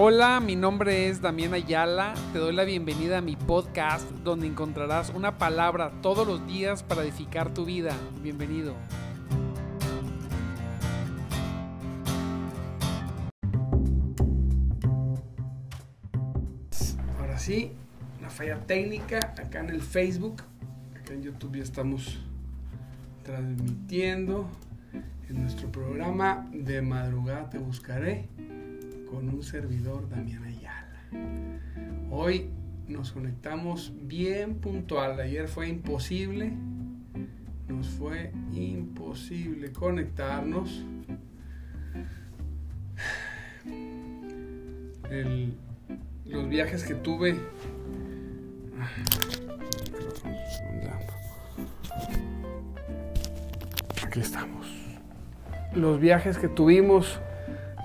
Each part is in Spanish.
Hola, mi nombre es Damián Ayala. Te doy la bienvenida a mi podcast donde encontrarás una palabra todos los días para edificar tu vida. Bienvenido. Ahora sí, una falla técnica acá en el Facebook. Acá en YouTube ya estamos transmitiendo en nuestro programa de madrugada te buscaré con un servidor Damián Ayala. Hoy nos conectamos bien puntual. Ayer fue imposible. Nos fue imposible conectarnos. los viajes que tuve. Aquí estamos. Los viajes que tuvimos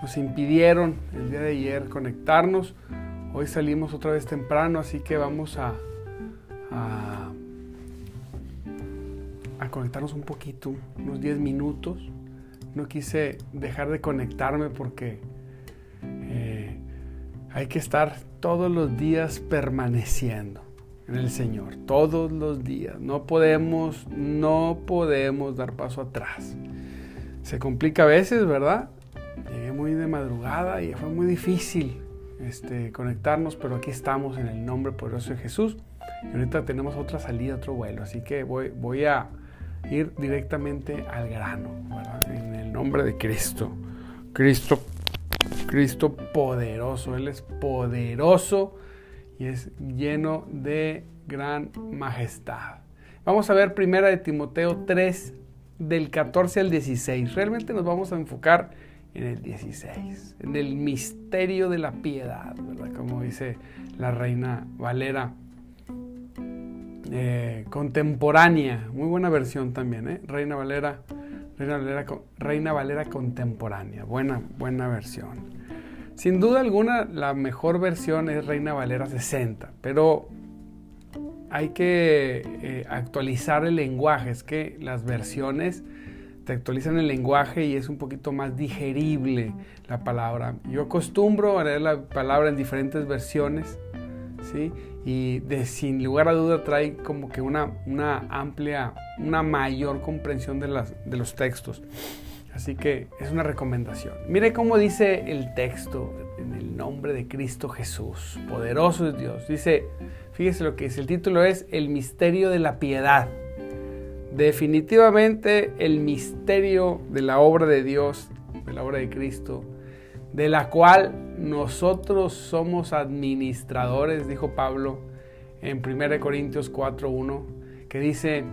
nos impidieron el día de ayer conectarnos. Hoy salimos otra vez temprano, así que vamos a, a, conectarnos un poquito, unos 10 minutos. No quise dejar de conectarme porque eh, hay que estar todos los días permaneciendo en el Señor, todos los días. No podemos, no podemos dar paso atrás. Se complica a veces, ¿verdad? Llegué muy de madrugada y fue muy difícil este, conectarnos, pero aquí estamos en el nombre poderoso de Jesús. Y ahorita tenemos otra salida, otro vuelo, así que voy, voy a ir directamente al grano, En el nombre de Cristo. Cristo, Cristo poderoso, Él es poderoso y es lleno de gran majestad. Vamos a ver primera de Timoteo 3 del 14 al 16. Realmente nos vamos a enfocar en el 16, en el misterio de la piedad, ¿verdad? Como dice la reina Valera. Eh, contemporánea, muy buena versión también, ¿eh? Reina Valera, Reina Valera, Reina Valera contemporánea, buena, buena versión. Sin duda alguna, la mejor versión es Reina Valera 60, pero hay que eh, actualizar el lenguaje, es que las versiones te actualizan el lenguaje y es un poquito más digerible la palabra. Yo acostumbro a leer la palabra en diferentes versiones, ¿sí? Y de, sin lugar a duda trae como que una, una amplia, una mayor comprensión de, las, de los textos. Así que es una recomendación. Mire cómo dice el texto en el nombre de Cristo Jesús. Poderoso es Dios. Dice, fíjese lo que dice. El título es El misterio de la piedad definitivamente el misterio de la obra de Dios, de la obra de Cristo, de la cual nosotros somos administradores, dijo Pablo en 1 Corintios 4:1, que dice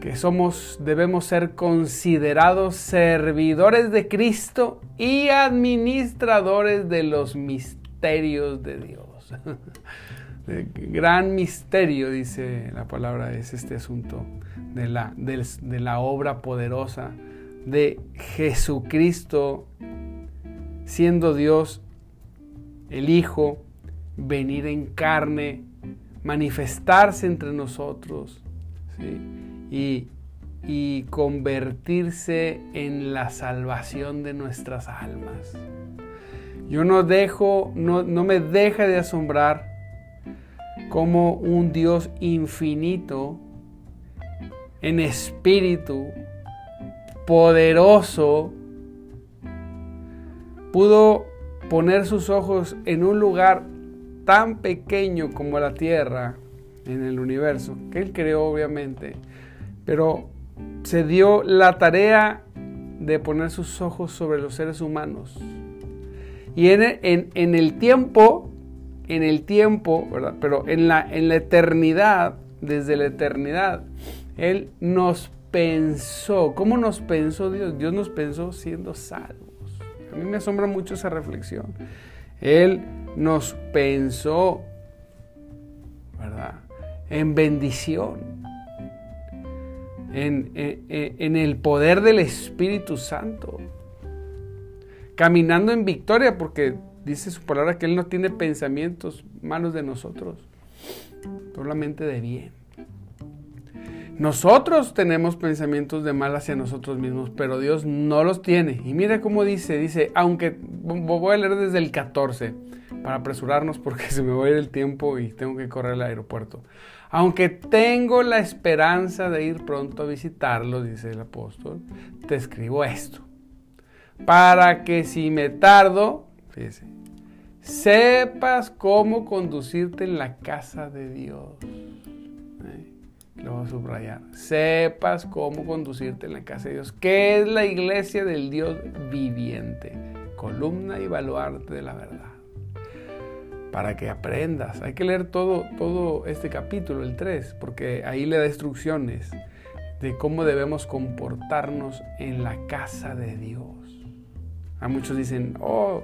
que somos debemos ser considerados servidores de Cristo y administradores de los misterios de Dios. gran misterio, dice la palabra, es este asunto de la, de, la obra poderosa de Jesucristo, siendo Dios el Hijo, venir en carne, manifestarse entre nosotros y, y convertirse en la salvación de nuestras almas. Yo no dejo, no, no me deja de asombrar como un Dios infinito en espíritu, poderoso, pudo poner sus ojos en un lugar tan pequeño como la Tierra en el universo, que Él creó obviamente, pero se dio la tarea de poner sus ojos sobre los seres humanos. Y en, en el tiempo, en el tiempo, ¿verdad? Pero en la, en la eternidad, desde la eternidad, él nos pensó. ¿Cómo nos pensó Dios? Dios nos pensó siendo salvos. A mí me asombra mucho esa reflexión. Él nos pensó, ¿verdad? En bendición. En, en, el poder del Espíritu Santo. Caminando en victoria porque dice su palabra que Él no tiene pensamientos malos de nosotros, solamente de bien. Nosotros tenemos pensamientos de mal hacia nosotros mismos, pero Dios no los tiene. Y mira cómo dice, dice, aunque, voy a leer desde el 14, para apresurarnos porque se me va a ir el tiempo y tengo que correr al aeropuerto. Aunque tengo la esperanza de ir pronto a visitarlo, dice el apóstol, te escribo esto. Para que si me tardo, fíjese, sepas cómo conducirte en la casa de Dios. ¿Eh? Lo voy a subrayar. Sepas cómo conducirte en la casa de Dios, que es la iglesia del Dios viviente, columna y baluarte de la verdad para que aprendas. Hay que leer todo, todo este capítulo, el 3, porque ahí le da instrucciones de cómo debemos comportarnos en la casa de Dios. A muchos dicen, oh,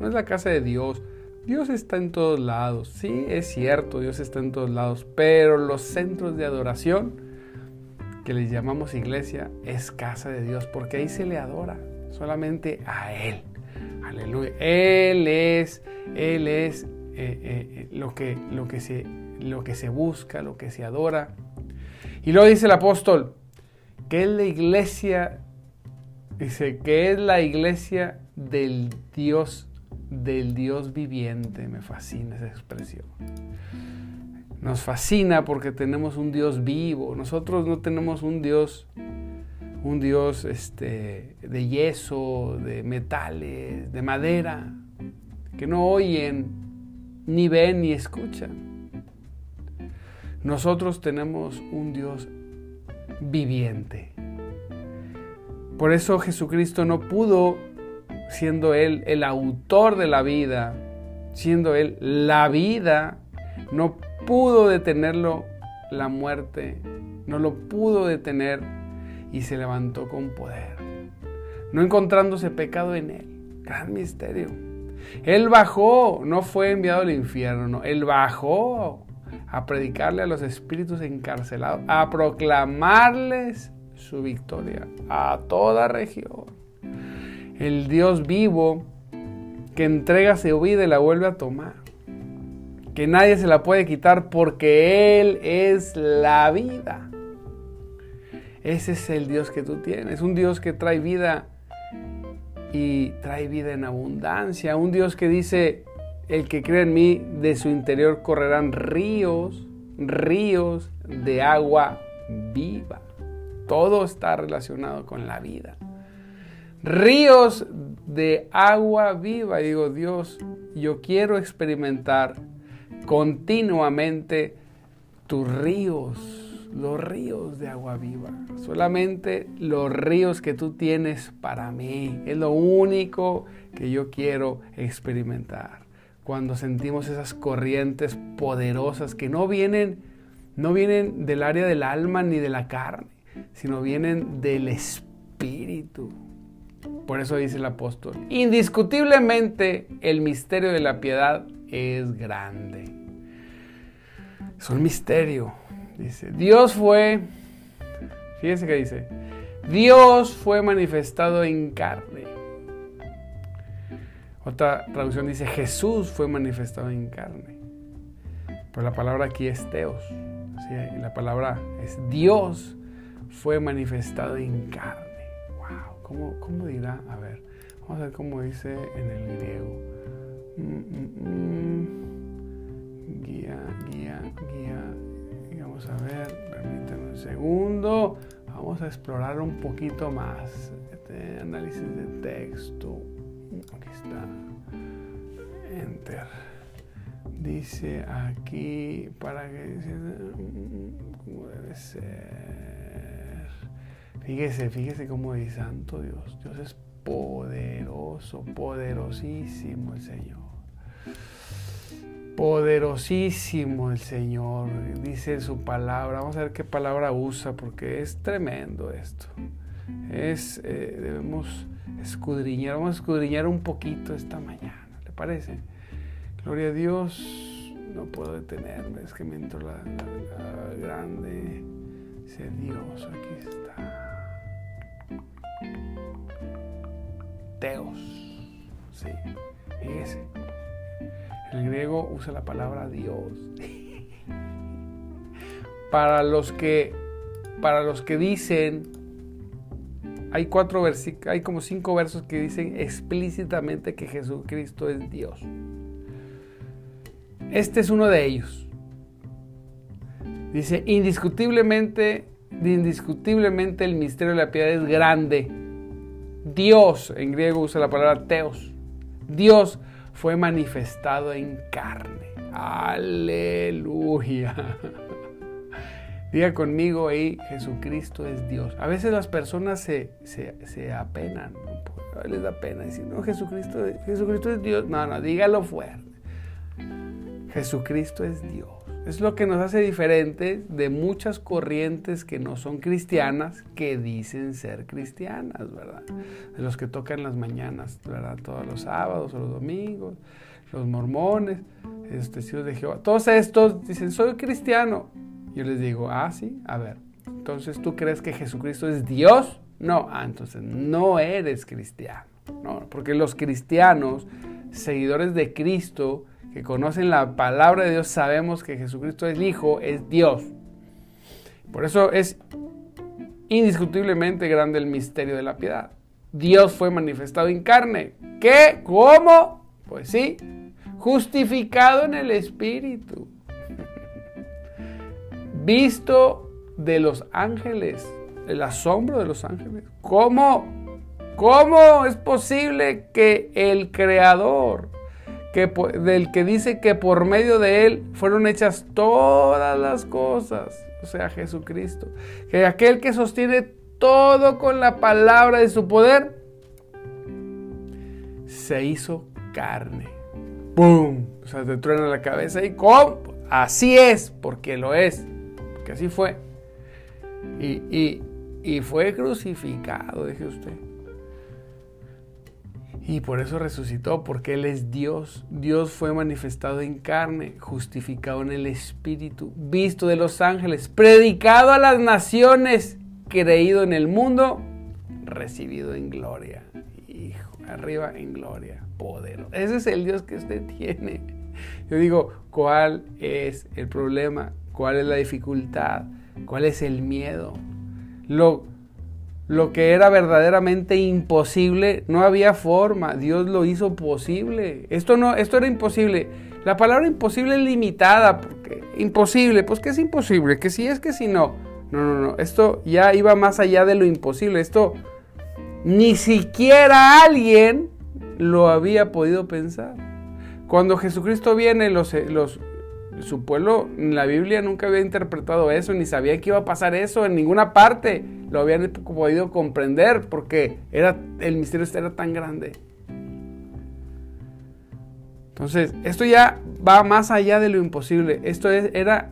no es la casa de Dios. Dios está en todos lados. Sí, es cierto, Dios está en todos lados, pero los centros de adoración que les llamamos iglesia es casa de Dios, porque ahí se le adora solamente a Él. Aleluya. Él es, Él es eh, eh, lo, que, lo, que se, lo que se busca, lo que se adora. Y luego dice el apóstol, que es la iglesia, dice que es la iglesia del Dios, del Dios viviente. Me fascina esa expresión. Nos fascina porque tenemos un Dios vivo. Nosotros no tenemos un Dios, un Dios este, de yeso, de metales, de madera, que no oyen, ni ven ni escuchan. Nosotros tenemos un Dios viviente. Por eso Jesucristo no pudo, siendo Él el autor de la vida, siendo Él la vida, no pudo detenerlo la muerte, no lo pudo detener y se levantó con poder, no encontrándose pecado en Él. Gran misterio. Él bajó, no fue enviado al infierno, él bajó a predicarle a los espíritus encarcelados, a proclamarles su victoria a toda región. El Dios vivo que entrega su vida y la vuelve a tomar. Que nadie se la puede quitar porque Él es la vida. Ese es el Dios que tú tienes. Un Dios que trae vida y trae vida en abundancia. Un Dios que dice, el que cree en mí, de su interior correrán ríos, ríos de agua viva. Todo está relacionado con la vida. Ríos de agua viva. Digo, Dios, yo quiero experimentar continuamente tus ríos los ríos de agua viva. Solamente los ríos que tú tienes para mí. Es lo único que yo quiero experimentar. Cuando sentimos esas corrientes poderosas que no vienen, no vienen del área del alma ni de la carne, sino vienen del espíritu. Por eso dice el apóstol, indiscutiblemente el misterio de la piedad es grande. Es un misterio Dice, Dios fue, fíjense que dice, Dios fue manifestado en carne. Otra traducción dice, Jesús fue manifestado en carne. Pero la palabra aquí es Teos. La palabra es Dios fue manifestado en carne. ¿Cómo, cómo dirá? A ver, vamos a ver cómo dice en el griego. Mm, mm, mm. Guía, guía, guía Vamos a ver, permítanme un segundo. Vamos a explorar un poquito más. Este análisis de texto. Aquí está. Enter. Dice aquí para que cómo debe ser. Fíjese, fíjese cómo dice Santo Dios. Dios es poderoso, poderosísimo el Señor. Poderosísimo el Señor, dice su palabra. Vamos a ver qué palabra usa porque es tremendo esto. Es, eh, debemos escudriñar, vamos a escudriñar un poquito esta mañana, ¿le parece? Gloria a Dios, no puedo detenerme, es que me entró la, grande. Dios, aquí está. Teos, sí. El griego usa la palabra Dios. para los que para los que dicen hay cuatro hay como cinco versos que dicen explícitamente que Jesucristo es Dios. Este es uno de ellos. Dice, indiscutiblemente, indiscutiblemente el misterio de la piedad es grande. Dios, en griego usa la palabra teos. Dios fue manifestado en carne. Aleluya. Diga conmigo ahí, Jesucristo es Dios. A veces las personas se, se, apenan, les da pena decir, no, Jesucristo, Jesucristo es Dios. No, no, dígalo fuerte. Jesucristo es Dios. Es lo que nos hace diferentes de muchas corrientes que no son cristianas, que dicen ser cristianas, ¿verdad? De los que tocan las mañanas, ¿verdad? Todos los sábados o los domingos, los mormones, los testigos de Jehová. Todos estos dicen, soy cristiano. Yo les digo, ah, sí, a ver. Entonces, ¿tú crees que Jesucristo es Dios? No, ah, entonces no eres cristiano. No, porque los cristianos, seguidores de Cristo, que conocen la palabra de Dios, sabemos que Jesucristo es el Hijo, es Dios. Por eso es indiscutiblemente grande el misterio de la piedad. Dios fue manifestado en carne. ¿Qué? ¿Cómo? Pues sí, justificado en el Espíritu. Visto de los ángeles, el asombro de los ángeles. ¿Cómo? ¿Cómo es posible que el Creador del que dice que por medio de él fueron hechas todas las cosas, o sea, Jesucristo, que aquel que sostiene todo con la palabra de su poder, se hizo carne. ¡Pum! O sea, te truena la cabeza y ¿cómo? Así es, porque lo es, porque así fue. Y, y, y fue crucificado, dije usted. Y por eso resucitó, porque Él es Dios. Dios fue manifestado en carne, justificado en el Espíritu, visto de los ángeles, predicado a las naciones, creído en el mundo, recibido en gloria. Hijo, arriba en gloria, poder. Ese es el Dios que usted tiene. Yo digo, ¿cuál es el problema? ¿Cuál es la dificultad? ¿Cuál es el miedo? Lo, lo que era verdaderamente imposible, no había forma, Dios lo hizo posible. Esto no, esto era imposible. La palabra imposible es limitada, porque imposible, pues que es imposible, que si es que si no. No, no, no, esto ya iba más allá de lo imposible. Esto ni siquiera alguien lo había podido pensar. Cuando Jesucristo viene, los, los, su pueblo en la Biblia nunca había interpretado eso, ni sabía que iba a pasar eso en ninguna parte. Lo habían podido comprender porque era, el misterio era tan grande. Entonces, esto ya va más allá de lo imposible. Esto era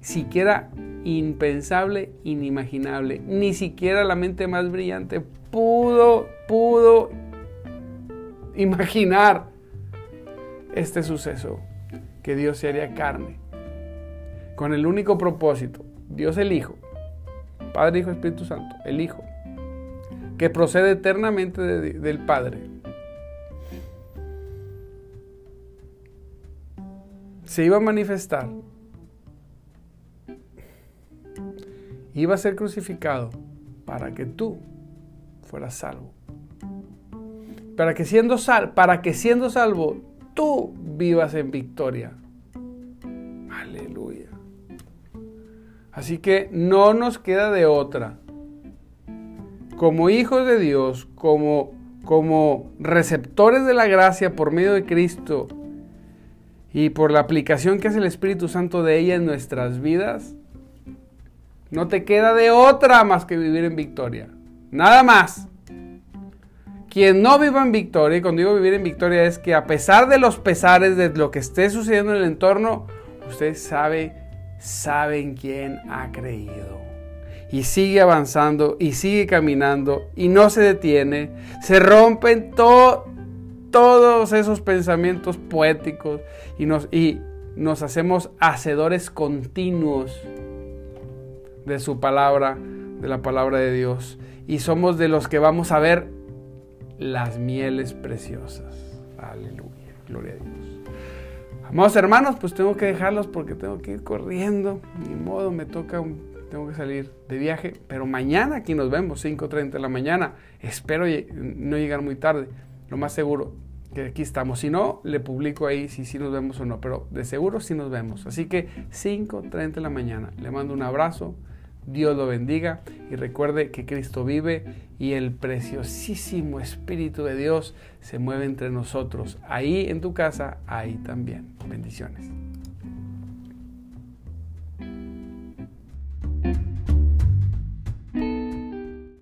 siquiera impensable, inimaginable. Ni siquiera la mente más brillante pudo, pudo imaginar este suceso que Dios se haría carne. Con el único propósito, Dios el Hijo, Padre, Hijo, Espíritu Santo, el Hijo, que procede eternamente del Padre. Se iba a manifestar, iba a ser crucificado para que tú fueras salvo. Para que siendo, sal, para que siendo salvo tú vivas en victoria. Aleluya. Así que no nos queda de otra. Como hijos de Dios, como, como receptores de la gracia por medio de Cristo y por la aplicación que hace el Espíritu Santo de ella en nuestras vidas, no te queda de otra más que vivir en victoria. Nada más. Quien no viva en victoria, y cuando digo vivir en victoria es que a pesar de los pesares de lo que esté sucediendo en el entorno, usted sabe, sabe en quién ha creído. Y sigue avanzando y sigue caminando y no se detiene. Se rompen todos esos pensamientos poéticos y nos, y nos hacemos hacedores continuos de su palabra, de la palabra de Dios. Y somos de los que vamos a ver las mieles preciosas. Aleluya, gloria a Dios. Amados hermanos, pues tengo que dejarlos porque tengo que ir corriendo. Ni modo, me toca, tengo que salir de viaje. Pero mañana aquí nos vemos, 5.30 de la mañana. Espero no llegar muy tarde, lo más seguro. que aquí estamos. Si no, le publico ahí si sí nos vemos o no, pero de seguro sí nos vemos. Así que 5.30 de la mañana. Le mando un abrazo. Dios lo bendiga y recuerde que Cristo vive y el preciosísimo Espíritu de Dios se mueve entre nosotros. Ahí en tu casa, ahí también. Bendiciones.